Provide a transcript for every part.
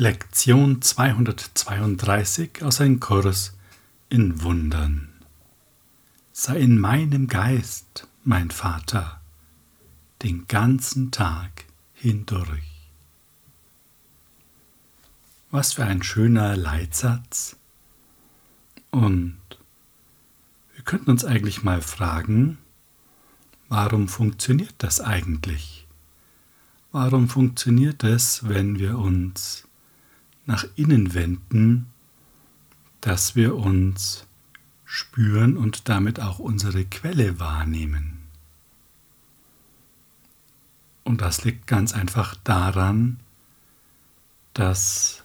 Lektion 232 aus einem Kurs in Wundern. Sei in meinem Geist, mein Vater, den ganzen Tag hindurch. Was für ein schöner Leitsatz. Und wir könnten uns eigentlich mal fragen, warum funktioniert das eigentlich? Warum funktioniert es, wenn wir uns nach innen wenden, dass wir uns spüren und damit auch unsere Quelle wahrnehmen. Und das liegt ganz einfach daran, dass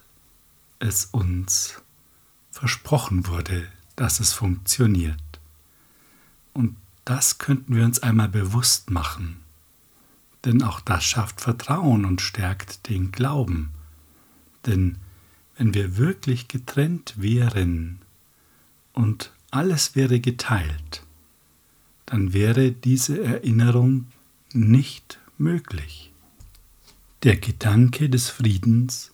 es uns versprochen wurde, dass es funktioniert. Und das könnten wir uns einmal bewusst machen, denn auch das schafft Vertrauen und stärkt den Glauben. Denn wenn wir wirklich getrennt wären und alles wäre geteilt, dann wäre diese Erinnerung nicht möglich. Der Gedanke des Friedens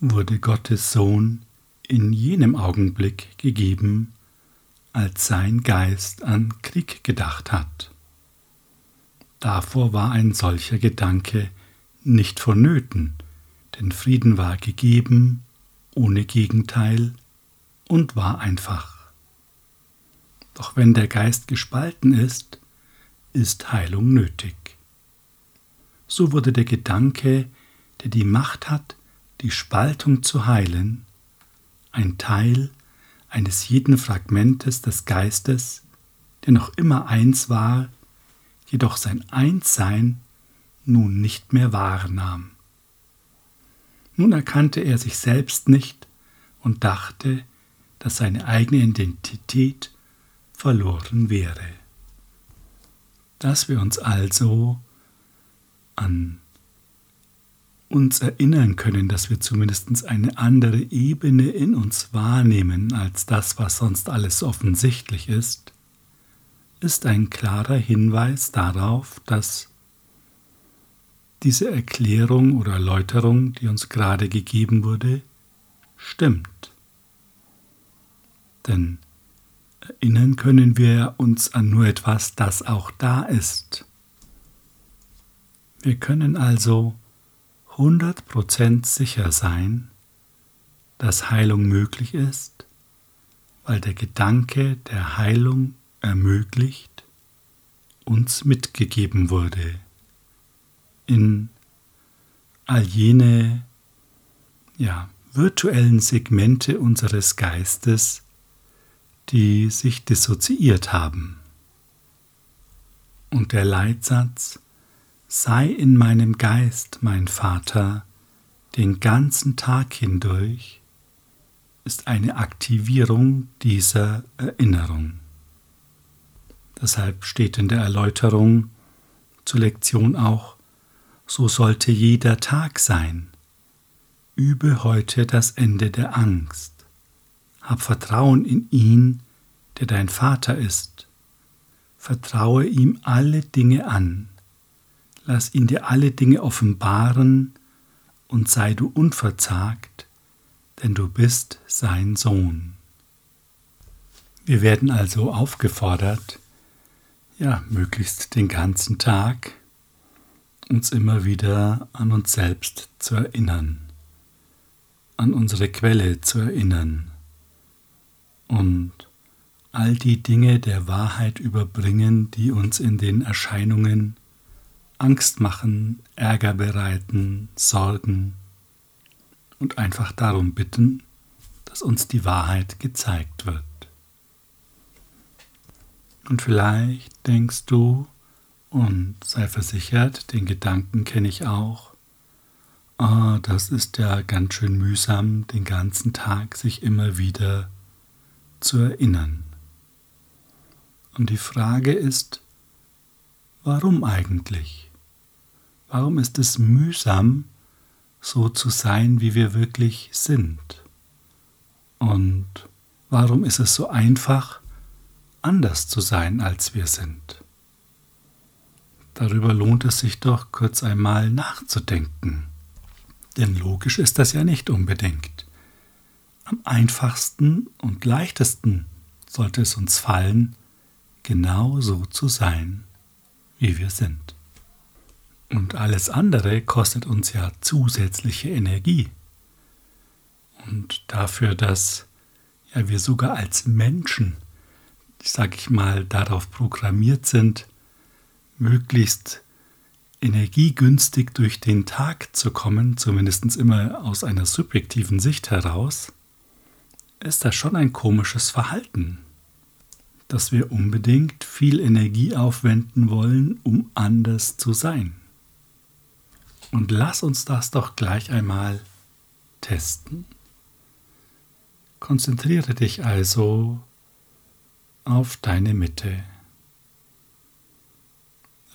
wurde Gottes Sohn in jenem Augenblick gegeben, als sein Geist an Krieg gedacht hat. Davor war ein solcher Gedanke nicht vonnöten, denn Frieden war gegeben ohne Gegenteil und war einfach. Doch wenn der Geist gespalten ist, ist Heilung nötig. So wurde der Gedanke, der die Macht hat, die Spaltung zu heilen, ein Teil eines jeden Fragmentes des Geistes, der noch immer eins war, jedoch sein Einssein nun nicht mehr wahrnahm. Nun erkannte er sich selbst nicht und dachte, dass seine eigene Identität verloren wäre. Dass wir uns also an uns erinnern können, dass wir zumindest eine andere Ebene in uns wahrnehmen als das, was sonst alles offensichtlich ist, ist ein klarer Hinweis darauf, dass diese Erklärung oder Erläuterung, die uns gerade gegeben wurde, stimmt. Denn erinnern können wir uns an nur etwas, das auch da ist. Wir können also 100% sicher sein, dass Heilung möglich ist, weil der Gedanke der Heilung ermöglicht uns mitgegeben wurde in all jene ja, virtuellen Segmente unseres Geistes, die sich dissoziiert haben. Und der Leitsatz Sei in meinem Geist, mein Vater, den ganzen Tag hindurch, ist eine Aktivierung dieser Erinnerung. Deshalb steht in der Erläuterung zur Lektion auch, so sollte jeder Tag sein. Übe heute das Ende der Angst. Hab Vertrauen in ihn, der dein Vater ist. Vertraue ihm alle Dinge an. Lass ihn dir alle Dinge offenbaren und sei du unverzagt, denn du bist sein Sohn. Wir werden also aufgefordert, ja, möglichst den ganzen Tag uns immer wieder an uns selbst zu erinnern, an unsere Quelle zu erinnern und all die Dinge der Wahrheit überbringen, die uns in den Erscheinungen Angst machen, Ärger bereiten, Sorgen und einfach darum bitten, dass uns die Wahrheit gezeigt wird. Und vielleicht denkst du, und sei versichert, den Gedanken kenne ich auch. Ah, das ist ja ganz schön mühsam, den ganzen Tag sich immer wieder zu erinnern. Und die Frage ist, warum eigentlich? Warum ist es mühsam, so zu sein, wie wir wirklich sind? Und warum ist es so einfach, anders zu sein, als wir sind? Darüber lohnt es sich doch kurz einmal nachzudenken. Denn logisch ist das ja nicht unbedingt. Am einfachsten und leichtesten sollte es uns fallen, genau so zu sein, wie wir sind. Und alles andere kostet uns ja zusätzliche Energie. Und dafür, dass ja, wir sogar als Menschen, sage ich mal, darauf programmiert sind, möglichst energiegünstig durch den Tag zu kommen, zumindest immer aus einer subjektiven Sicht heraus, ist das schon ein komisches Verhalten, dass wir unbedingt viel Energie aufwenden wollen, um anders zu sein. Und lass uns das doch gleich einmal testen. Konzentriere dich also auf deine Mitte.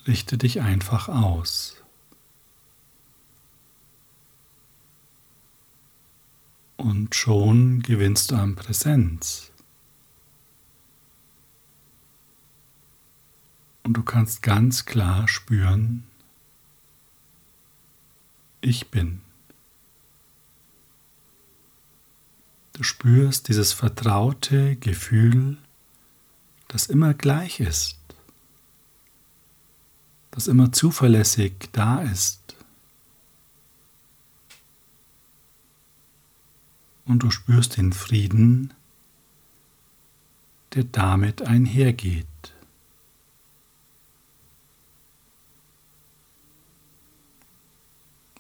Richte dich einfach aus. Und schon gewinnst du an Präsenz. Und du kannst ganz klar spüren, ich bin. Du spürst dieses vertraute Gefühl, das immer gleich ist, das immer zuverlässig da ist. Und du spürst den Frieden, der damit einhergeht.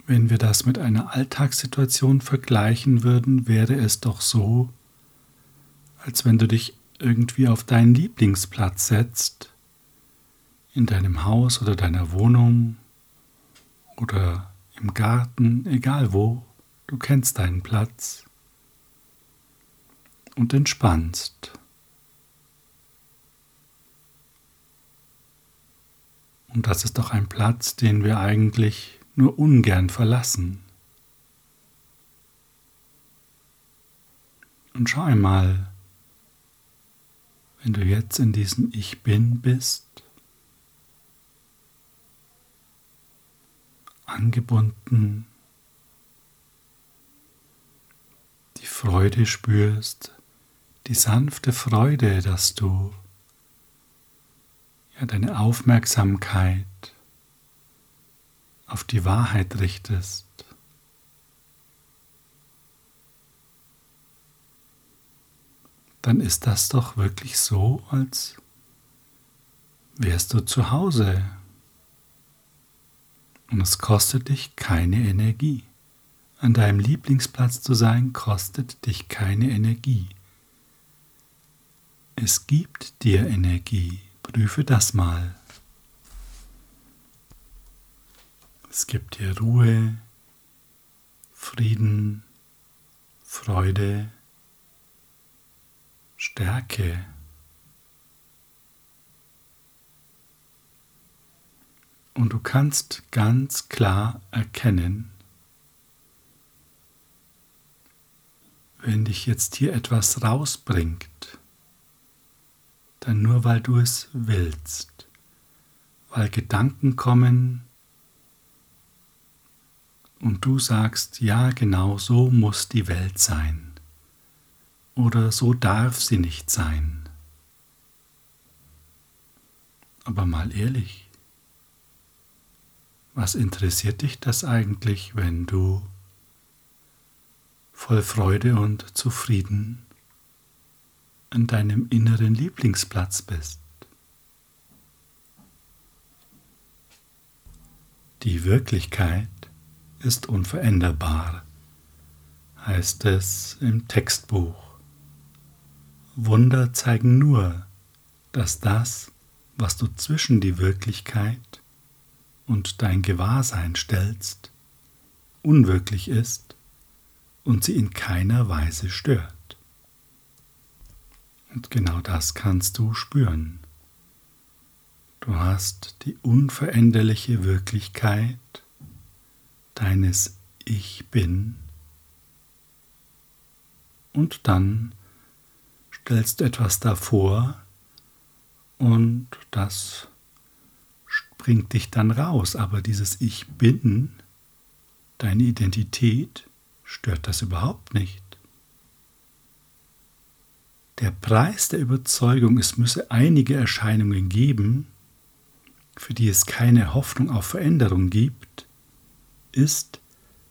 Wenn wir das mit einer Alltagssituation vergleichen würden, wäre es doch so, als wenn du dich irgendwie auf deinen Lieblingsplatz setzt, in deinem Haus oder deiner Wohnung oder im Garten, egal wo, du kennst deinen Platz und entspannst. Und das ist doch ein Platz, den wir eigentlich nur ungern verlassen. Und schau einmal, wenn du jetzt in diesem Ich bin bist, angebunden, die Freude spürst, die sanfte Freude, dass du ja deine Aufmerksamkeit auf die Wahrheit richtest. Dann ist das doch wirklich so, als wärst du zu Hause. Und es kostet dich keine Energie. An deinem Lieblingsplatz zu sein, kostet dich keine Energie. Es gibt dir Energie. Prüfe das mal. Es gibt dir Ruhe, Frieden, Freude, Stärke. Und du kannst ganz klar erkennen, wenn dich jetzt hier etwas rausbringt, dann nur weil du es willst, weil Gedanken kommen, und du sagst, ja, genau so muss die Welt sein oder so darf sie nicht sein. Aber mal ehrlich, was interessiert dich das eigentlich, wenn du voll Freude und Zufrieden an deinem inneren Lieblingsplatz bist? Die Wirklichkeit ist unveränderbar, heißt es im Textbuch. Wunder zeigen nur, dass das, was du zwischen die Wirklichkeit und dein Gewahrsein stellst, unwirklich ist und sie in keiner Weise stört. Und genau das kannst du spüren. Du hast die unveränderliche Wirklichkeit deines Ich bin und dann stellst du etwas davor und das bringt dich dann raus, aber dieses Ich bin deine Identität stört das überhaupt nicht. Der Preis der Überzeugung, es müsse einige Erscheinungen geben, für die es keine Hoffnung auf Veränderung gibt, ist,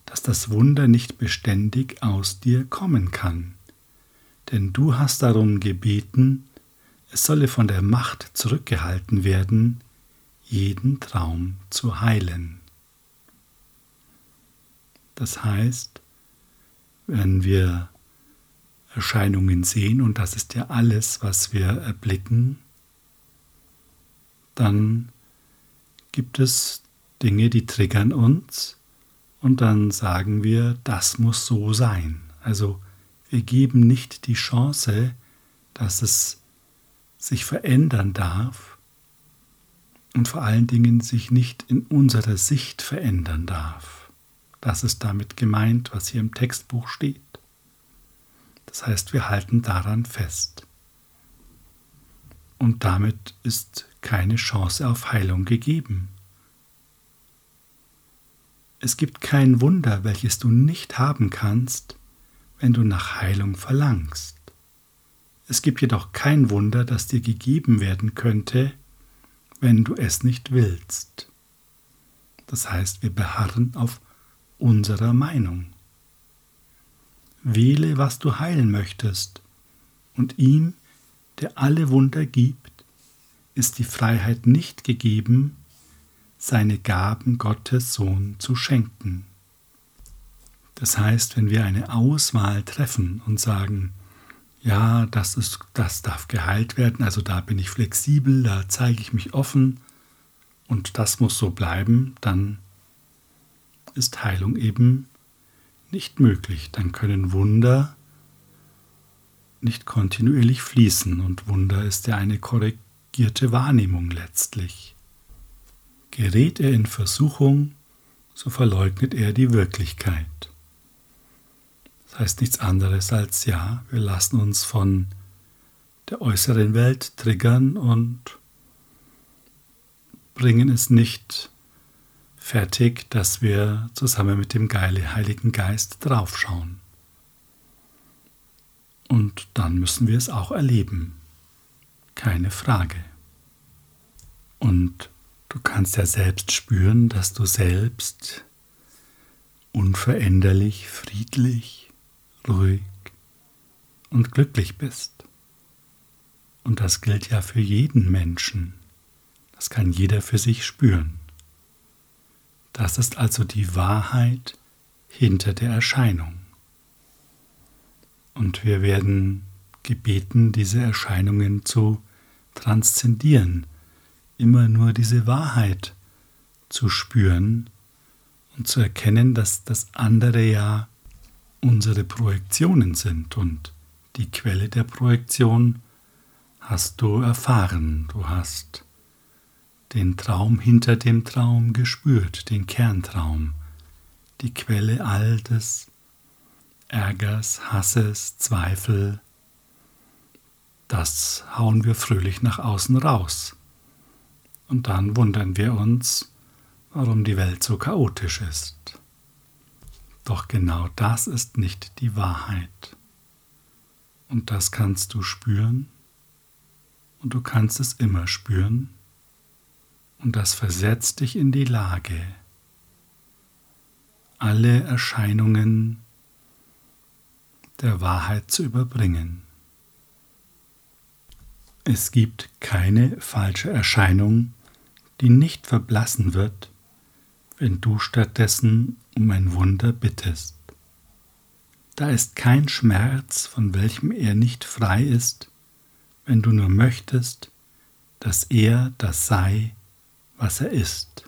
dass das Wunder nicht beständig aus dir kommen kann. Denn du hast darum gebeten, es solle von der Macht zurückgehalten werden, jeden Traum zu heilen. Das heißt, wenn wir Erscheinungen sehen, und das ist ja alles, was wir erblicken, dann gibt es Dinge, die triggern uns und dann sagen wir, das muss so sein. Also wir geben nicht die Chance, dass es sich verändern darf und vor allen Dingen sich nicht in unserer Sicht verändern darf. Das ist damit gemeint, was hier im Textbuch steht. Das heißt, wir halten daran fest. Und damit ist keine Chance auf Heilung gegeben. Es gibt kein Wunder, welches du nicht haben kannst, wenn du nach Heilung verlangst. Es gibt jedoch kein Wunder, das dir gegeben werden könnte, wenn du es nicht willst. Das heißt, wir beharren auf unserer Meinung. Wähle, was du heilen möchtest, und ihm, der alle Wunder gibt, ist die Freiheit nicht gegeben, seine Gaben Gottes Sohn zu schenken. Das heißt, wenn wir eine Auswahl treffen und sagen, ja, das, ist, das darf geheilt werden, also da bin ich flexibel, da zeige ich mich offen und das muss so bleiben, dann ist Heilung eben nicht möglich. Dann können Wunder nicht kontinuierlich fließen und Wunder ist ja eine korrigierte Wahrnehmung letztlich. Gerät er in Versuchung, so verleugnet er die Wirklichkeit. Heißt nichts anderes als ja, wir lassen uns von der äußeren Welt triggern und bringen es nicht fertig, dass wir zusammen mit dem geile Heiligen Geist draufschauen. Und dann müssen wir es auch erleben. Keine Frage. Und Du kannst ja selbst spüren, dass du selbst unveränderlich, friedlich, ruhig und glücklich bist. Und das gilt ja für jeden Menschen. Das kann jeder für sich spüren. Das ist also die Wahrheit hinter der Erscheinung. Und wir werden gebeten, diese Erscheinungen zu transzendieren, immer nur diese Wahrheit zu spüren und zu erkennen, dass das andere ja unsere Projektionen sind und die Quelle der Projektion hast du erfahren, du hast den Traum hinter dem Traum gespürt, den Kerntraum, die Quelle all des Ärgers, Hasses, Zweifel, das hauen wir fröhlich nach außen raus. Und dann wundern wir uns, warum die Welt so chaotisch ist. Doch genau das ist nicht die Wahrheit. Und das kannst du spüren und du kannst es immer spüren und das versetzt dich in die Lage, alle Erscheinungen der Wahrheit zu überbringen. Es gibt keine falsche Erscheinung, die nicht verblassen wird, wenn du stattdessen um ein Wunder bittest. Da ist kein Schmerz, von welchem er nicht frei ist, wenn du nur möchtest, dass er das sei, was er ist.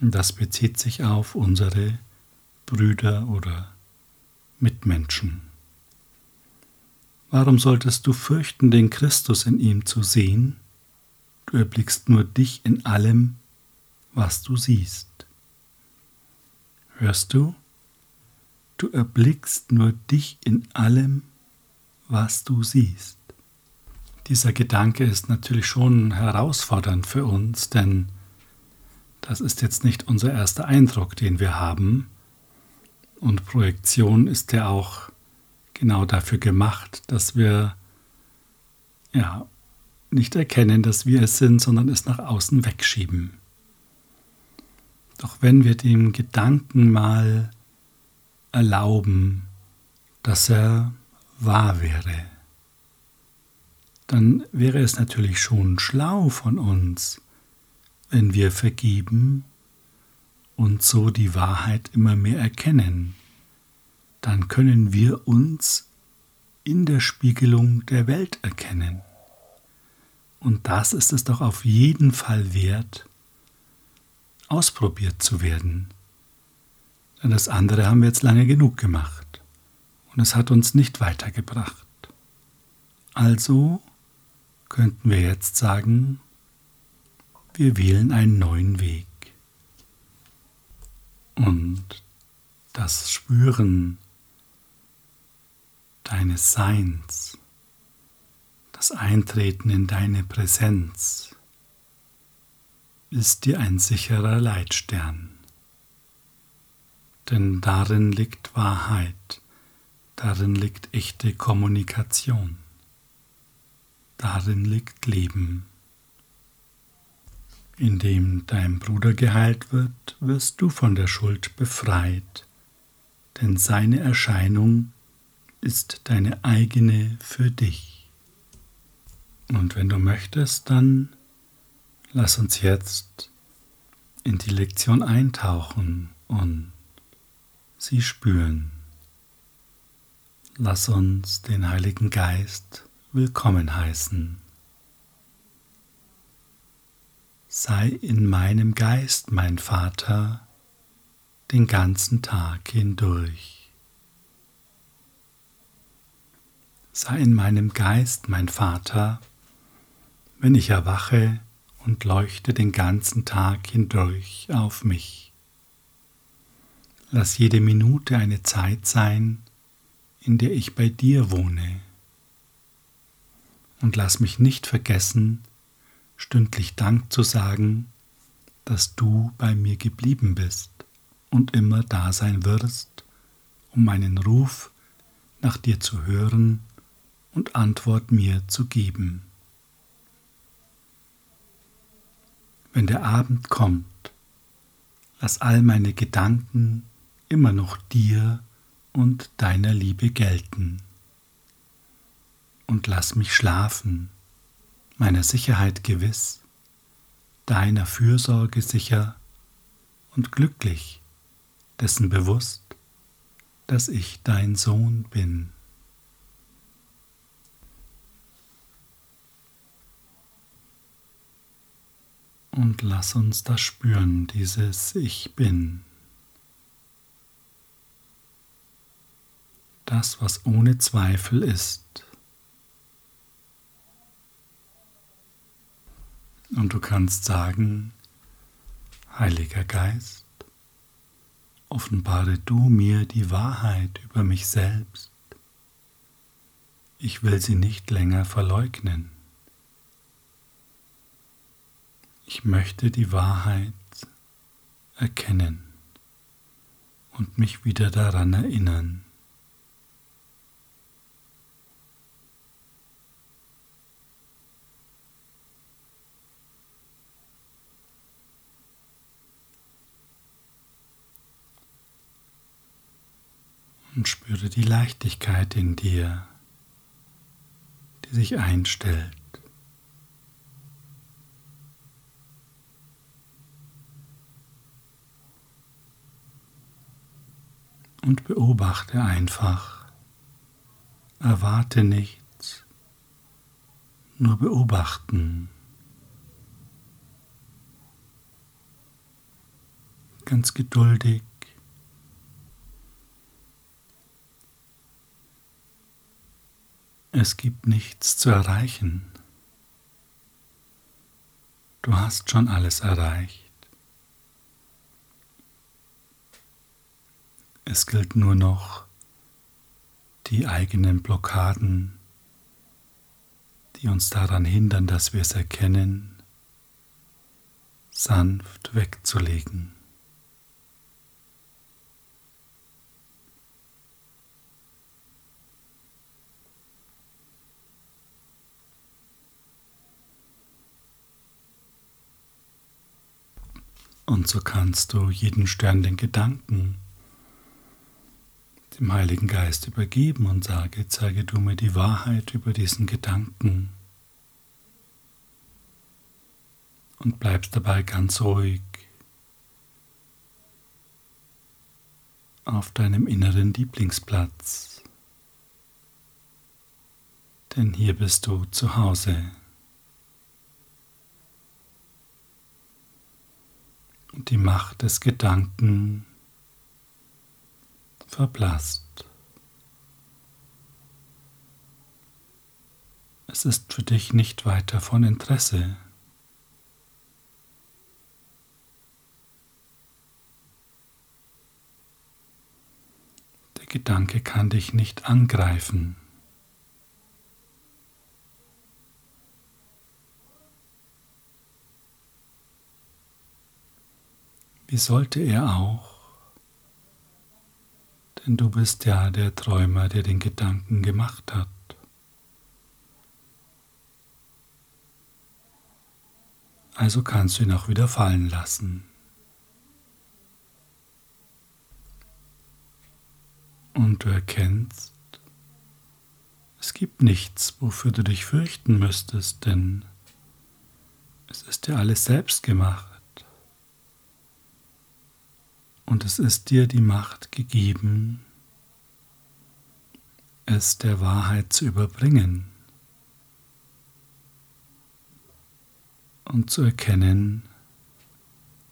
Und das bezieht sich auf unsere Brüder oder Mitmenschen. Warum solltest du fürchten, den Christus in ihm zu sehen? Du erblickst nur dich in allem, was du siehst. Hörst du? Du erblickst nur dich in allem, was du siehst. Dieser Gedanke ist natürlich schon herausfordernd für uns, denn das ist jetzt nicht unser erster Eindruck, den wir haben, Und Projektion ist ja auch genau dafür gemacht, dass wir ja nicht erkennen, dass wir es sind, sondern es nach außen wegschieben. Doch wenn wir dem Gedanken mal erlauben, dass er wahr wäre, dann wäre es natürlich schon schlau von uns, wenn wir vergeben und so die Wahrheit immer mehr erkennen, dann können wir uns in der Spiegelung der Welt erkennen. Und das ist es doch auf jeden Fall wert, ausprobiert zu werden. Denn das andere haben wir jetzt lange genug gemacht und es hat uns nicht weitergebracht. Also könnten wir jetzt sagen, wir wählen einen neuen Weg. Und das Spüren deines Seins, das Eintreten in deine Präsenz, ist dir ein sicherer Leitstern. Denn darin liegt Wahrheit, darin liegt echte Kommunikation, darin liegt Leben. Indem dein Bruder geheilt wird, wirst du von der Schuld befreit, denn seine Erscheinung ist deine eigene für dich. Und wenn du möchtest, dann lass uns jetzt in die Lektion eintauchen und sie spüren. Lass uns den Heiligen Geist willkommen heißen. sei in meinem Geist, mein Vater, den ganzen Tag hindurch. Sei in meinem Geist, mein Vater, wenn ich erwache und leuchte den ganzen Tag hindurch auf mich. Lass jede Minute eine Zeit sein, in der ich bei dir wohne. Und lass mich nicht vergessen, stündlich Dank zu sagen, dass du bei mir geblieben bist und immer da sein wirst, um meinen Ruf nach dir zu hören und Antwort mir zu geben. Wenn der Abend kommt, lass all meine Gedanken immer noch dir und deiner Liebe gelten. Und lass mich schlafen meiner Sicherheit gewiss, deiner Fürsorge sicher und glücklich, dessen bewusst, dass ich dein Sohn bin. Und lass uns das spüren, dieses Ich bin. Das, was ohne Zweifel ist. Und du kannst sagen, Heiliger Geist, offenbare du mir die Wahrheit über mich selbst. Ich will sie nicht länger verleugnen. Ich möchte die Wahrheit erkennen und mich wieder daran erinnern. und spüre die Leichtigkeit in dir, die sich einstellt. Und beobachte einfach, erwarte nichts, nur beobachten. Ganz geduldig Es gibt nichts zu erreichen. Du hast schon alles erreicht. Es gilt nur noch, die eigenen Blockaden, die uns daran hindern, dass wir es erkennen, sanft wegzulegen. Und so kannst du jeden Stern den Gedanken dem Heiligen Geist übergeben und sage, zeige du mir die Wahrheit über diesen Gedanken. Und bleibst dabei ganz ruhig auf deinem inneren Lieblingsplatz. Denn hier bist du zu Hause. Und die Macht des Gedanken verblasst. Es ist für dich nicht weiter von Interesse. Der Gedanke kann dich nicht angreifen. Wie sollte er auch? Denn du bist ja der Träumer, der den Gedanken gemacht hat. Also kannst du ihn auch wieder fallen lassen. Und du erkennst, es gibt nichts, wofür du dich fürchten müsstest, denn es ist dir alles selbst gemacht. Und es ist dir die Macht gegeben, es der Wahrheit zu überbringen und zu erkennen,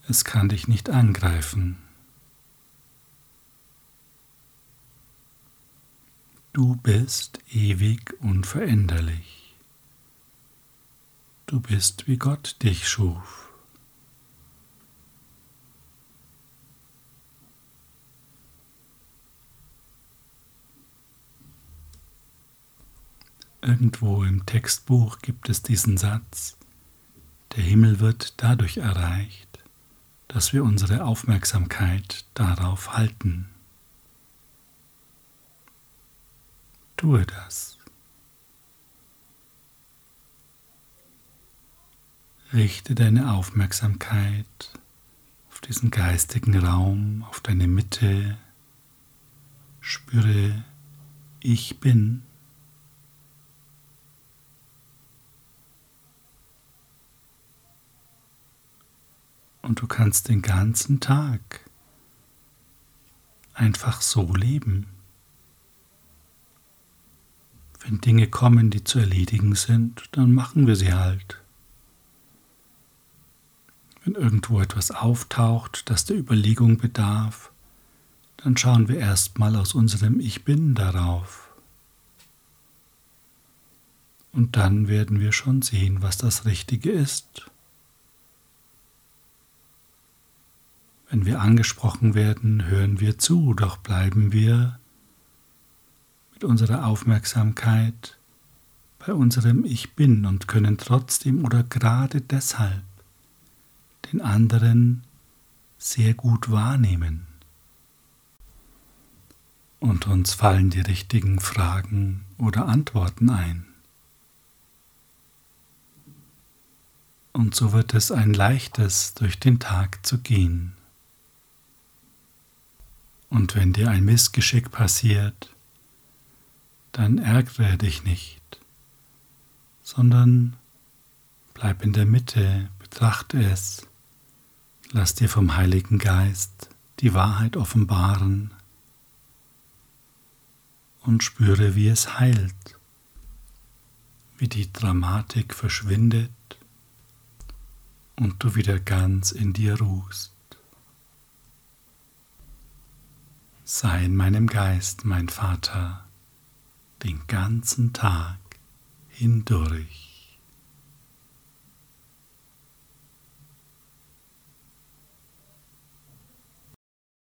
es kann dich nicht angreifen. Du bist ewig unveränderlich. Du bist, wie Gott dich schuf. Irgendwo im Textbuch gibt es diesen Satz, der Himmel wird dadurch erreicht, dass wir unsere Aufmerksamkeit darauf halten. Tue das. Richte deine Aufmerksamkeit auf diesen geistigen Raum, auf deine Mitte. Spüre, ich bin. Und du kannst den ganzen Tag einfach so leben. Wenn Dinge kommen, die zu erledigen sind, dann machen wir sie halt. Wenn irgendwo etwas auftaucht, das der Überlegung bedarf, dann schauen wir erstmal aus unserem Ich bin darauf. Und dann werden wir schon sehen, was das Richtige ist. Wenn wir angesprochen werden, hören wir zu, doch bleiben wir mit unserer Aufmerksamkeit bei unserem Ich bin und können trotzdem oder gerade deshalb den anderen sehr gut wahrnehmen. Und uns fallen die richtigen Fragen oder Antworten ein. Und so wird es ein leichtes durch den Tag zu gehen. Und wenn dir ein Missgeschick passiert, dann ärgere dich nicht, sondern bleib in der Mitte, betrachte es, lass dir vom Heiligen Geist die Wahrheit offenbaren und spüre, wie es heilt, wie die Dramatik verschwindet und du wieder ganz in dir ruhst. Sei in meinem Geist, mein Vater, den ganzen Tag hindurch.